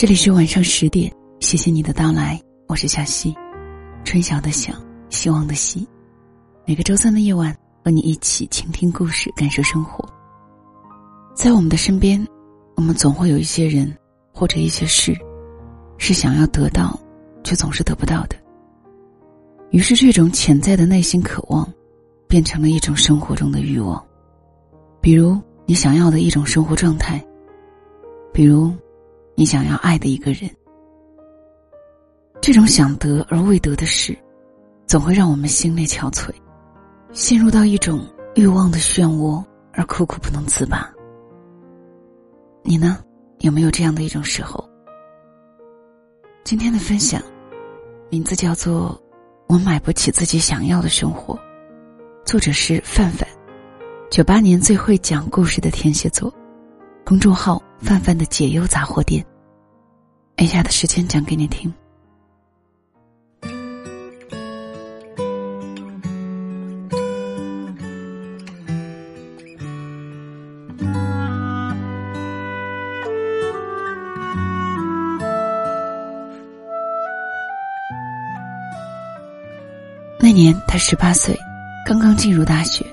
这里是晚上十点，谢谢你的到来，我是小溪，春晓的晓，希望的希。每个周三的夜晚，和你一起倾听故事，感受生活。在我们的身边，我们总会有一些人或者一些事，是想要得到，却总是得不到的。于是，这种潜在的内心渴望，变成了一种生活中的欲望。比如，你想要的一种生活状态，比如。你想要爱的一个人，这种想得而未得的事，总会让我们心力憔悴，陷入到一种欲望的漩涡而苦苦不能自拔。你呢，有没有这样的一种时候？今天的分享，名字叫做《我买不起自己想要的生活》，作者是范范，九八年最会讲故事的天蝎座。公众号“范范的解忧杂货店”。以下的时间讲给你听。那年他十八岁，刚刚进入大学，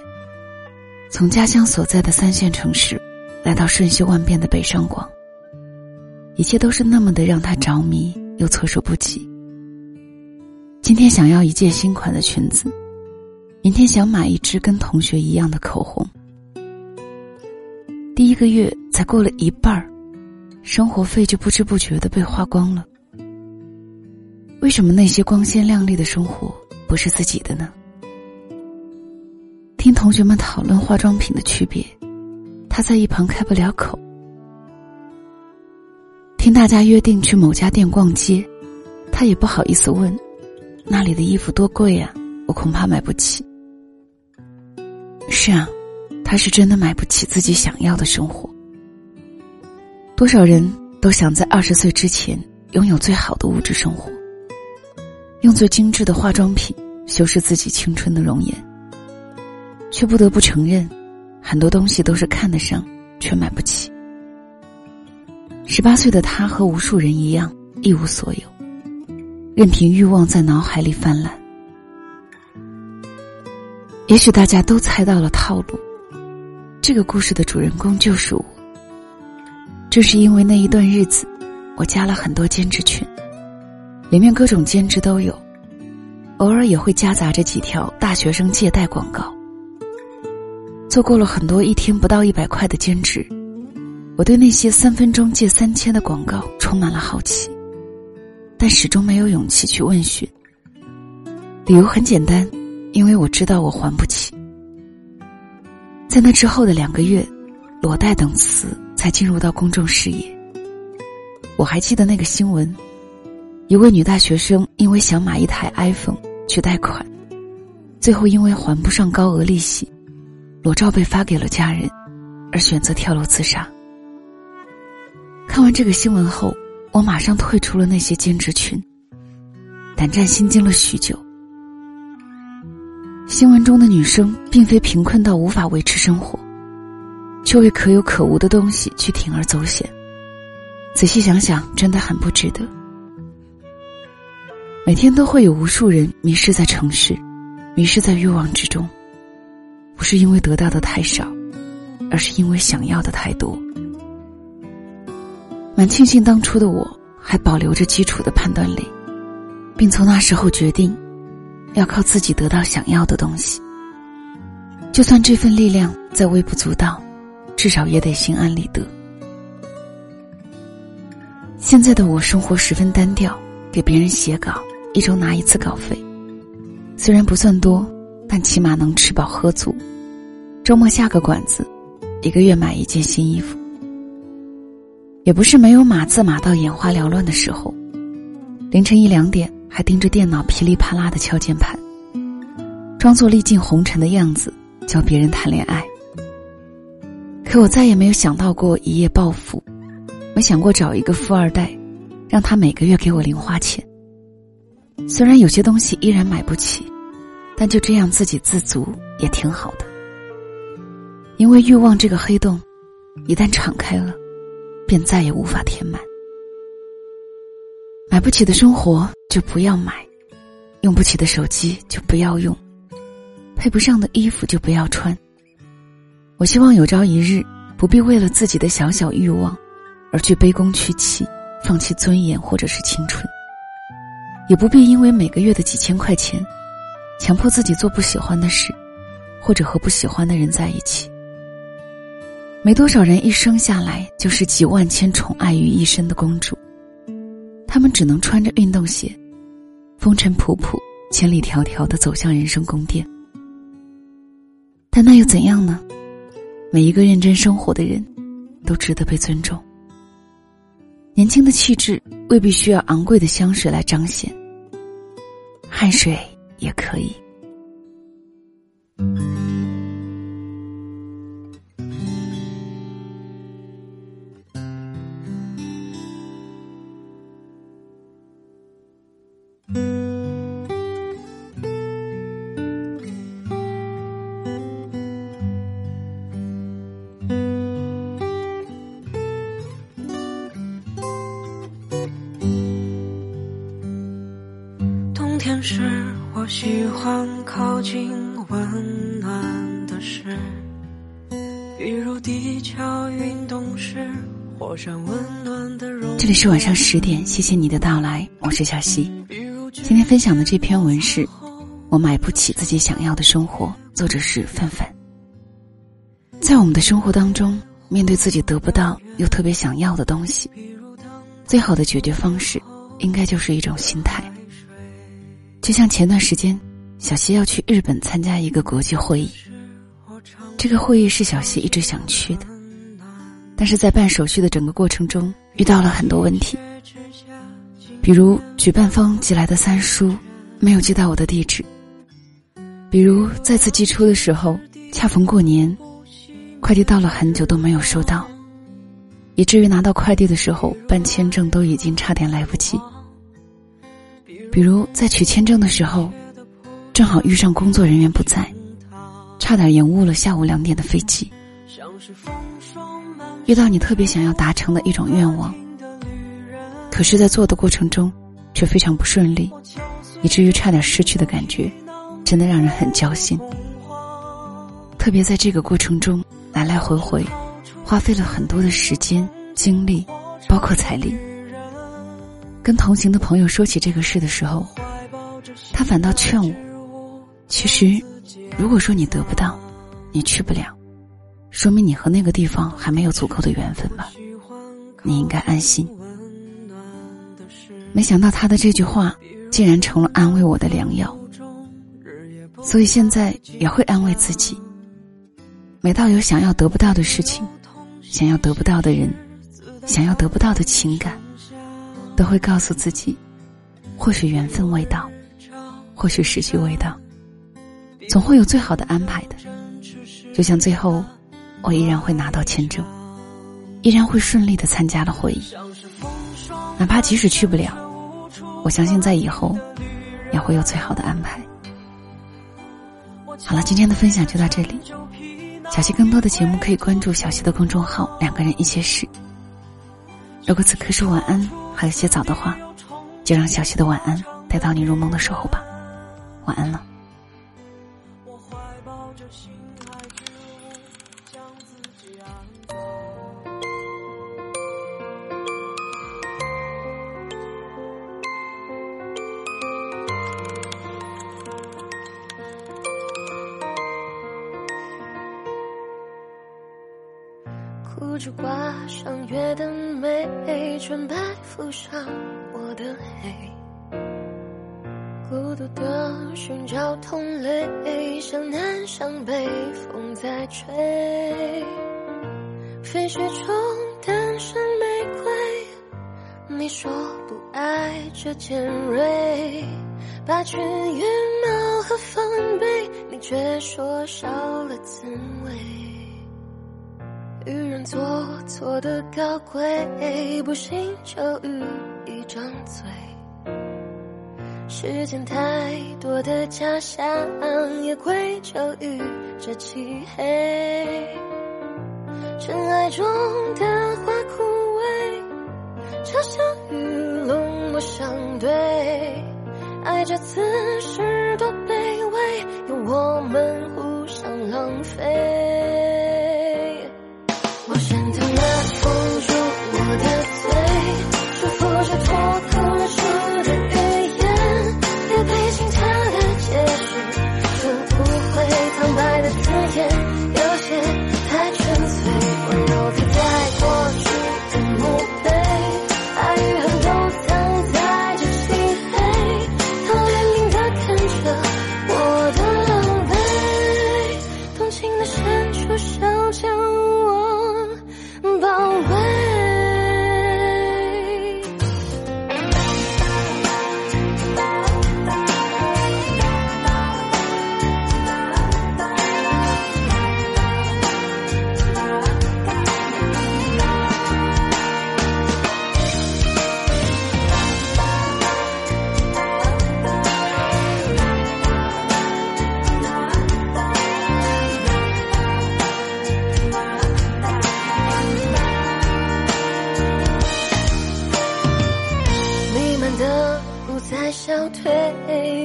从家乡所在的三线城市。来到瞬息万变的北上广，一切都是那么的让他着迷又措手不及。今天想要一件新款的裙子，明天想买一支跟同学一样的口红。第一个月才过了一半儿，生活费就不知不觉的被花光了。为什么那些光鲜亮丽的生活不是自己的呢？听同学们讨论化妆品的区别。他在一旁开不了口。听大家约定去某家店逛街，他也不好意思问，那里的衣服多贵呀，我恐怕买不起。是啊，他是真的买不起自己想要的生活。多少人都想在二十岁之前拥有最好的物质生活，用最精致的化妆品修饰自己青春的容颜，却不得不承认。很多东西都是看得上，却买不起。十八岁的他和无数人一样一无所有，任凭欲望在脑海里泛滥。也许大家都猜到了套路，这个故事的主人公就是我。正是因为那一段日子，我加了很多兼职群，里面各种兼职都有，偶尔也会夹杂着几条大学生借贷广告。做过了很多一天不到一百块的兼职，我对那些三分钟借三千的广告充满了好奇，但始终没有勇气去问询。理由很简单，因为我知道我还不起。在那之后的两个月，裸贷等词才进入到公众视野。我还记得那个新闻：一位女大学生因为想买一台 iPhone 去贷款，最后因为还不上高额利息。裸照被发给了家人，而选择跳楼自杀。看完这个新闻后，我马上退出了那些兼职群，胆战心惊了许久。新闻中的女生并非贫困到无法维持生活，却为可有可无的东西去铤而走险。仔细想想，真的很不值得。每天都会有无数人迷失在城市，迷失在欲望之中。不是因为得到的太少，而是因为想要的太多。蛮庆幸当初的我还保留着基础的判断力，并从那时候决定，要靠自己得到想要的东西。就算这份力量再微不足道，至少也得心安理得。现在的我生活十分单调，给别人写稿，一周拿一次稿费，虽然不算多。但起码能吃饱喝足，周末下个馆子，一个月买一件新衣服。也不是没有码字码到眼花缭乱的时候，凌晨一两点还盯着电脑噼里啪啦的敲键盘，装作历尽红尘的样子教别人谈恋爱。可我再也没有想到过一夜暴富，没想过找一个富二代，让他每个月给我零花钱。虽然有些东西依然买不起。但就这样自给自足也挺好的，因为欲望这个黑洞，一旦敞开了，便再也无法填满。买不起的生活就不要买，用不起的手机就不要用，配不上的衣服就不要穿。我希望有朝一日，不必为了自己的小小欲望，而去卑躬屈膝，放弃尊严或者是青春。也不必因为每个月的几千块钱，强迫自己做不喜欢的事，或者和不喜欢的人在一起。没多少人一生下来就是集万千宠爱于一身的公主，他们只能穿着运动鞋，风尘仆仆、千里迢迢的走向人生宫殿。但那又怎样呢？每一个认真生活的人，都值得被尊重。年轻的气质未必需要昂贵的香水来彰显，汗水也可以。天时，我喜欢靠近温暖的事，比如地壳运动时，火山温暖的容。这里是晚上十点，谢谢你的到来，我是小溪。今天分享的这篇文是《我买不起自己想要的生活》，作者是范范。在我们的生活当中，面对自己得不到又特别想要的东西，最好的解决方式，应该就是一种心态。就像前段时间，小溪要去日本参加一个国际会议，这个会议是小溪一直想去的，但是在办手续的整个过程中遇到了很多问题，比如举办方寄来的三书没有寄到我的地址，比如再次寄出的时候恰逢过年，快递到了很久都没有收到，以至于拿到快递的时候办签证都已经差点来不及。比如在取签证的时候，正好遇上工作人员不在，差点延误了下午两点的飞机。遇到你特别想要达成的一种愿望，可是，在做的过程中却非常不顺利，以至于差点失去的感觉，真的让人很焦心。特别在这个过程中来来回回，花费了很多的时间、精力，包括财力。跟同行的朋友说起这个事的时候，他反倒劝我：“其实，如果说你得不到，你去不了，说明你和那个地方还没有足够的缘分吧？你应该安心。”没想到他的这句话竟然成了安慰我的良药，所以现在也会安慰自己：每到有想要得不到的事情，想要得不到的人，想要得不到的情感。都会告诉自己，或许缘分未到，或许时机未到，总会有最好的安排的。就像最后，我依然会拿到签证，依然会顺利的参加了会议，哪怕即使去不了，我相信在以后，也会有最好的安排。好了，今天的分享就到这里。小溪更多的节目可以关注小溪的公众号“两个人一些事”。如果此刻是晚安，还有些早的话，就让小溪的晚安带到你入梦的时候吧。晚安了。我怀抱着心，将自己安放挂上月的美，纯白浮上我的黑。孤独的寻找同类，向南向北，风在吹。废墟中诞生玫瑰，你说不爱这尖锐，把群羽毛和防备，你却说少了滋味。愚人做作的高贵，不信就遇一张嘴。时间太多的假象，也归咎于这漆黑。尘埃中的花枯萎，嘲笑与冷漠。相对，爱这次是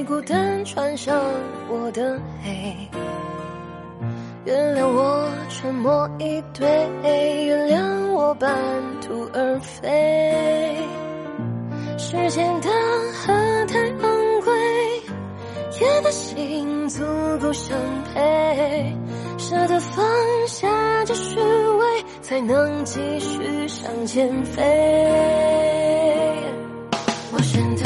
孤单穿上我的黑。原谅我沉默以对，原谅我半途而废。时间的河太昂贵，夜的心足够相配，舍得放下这虚伪，才能继续向前飞。我选择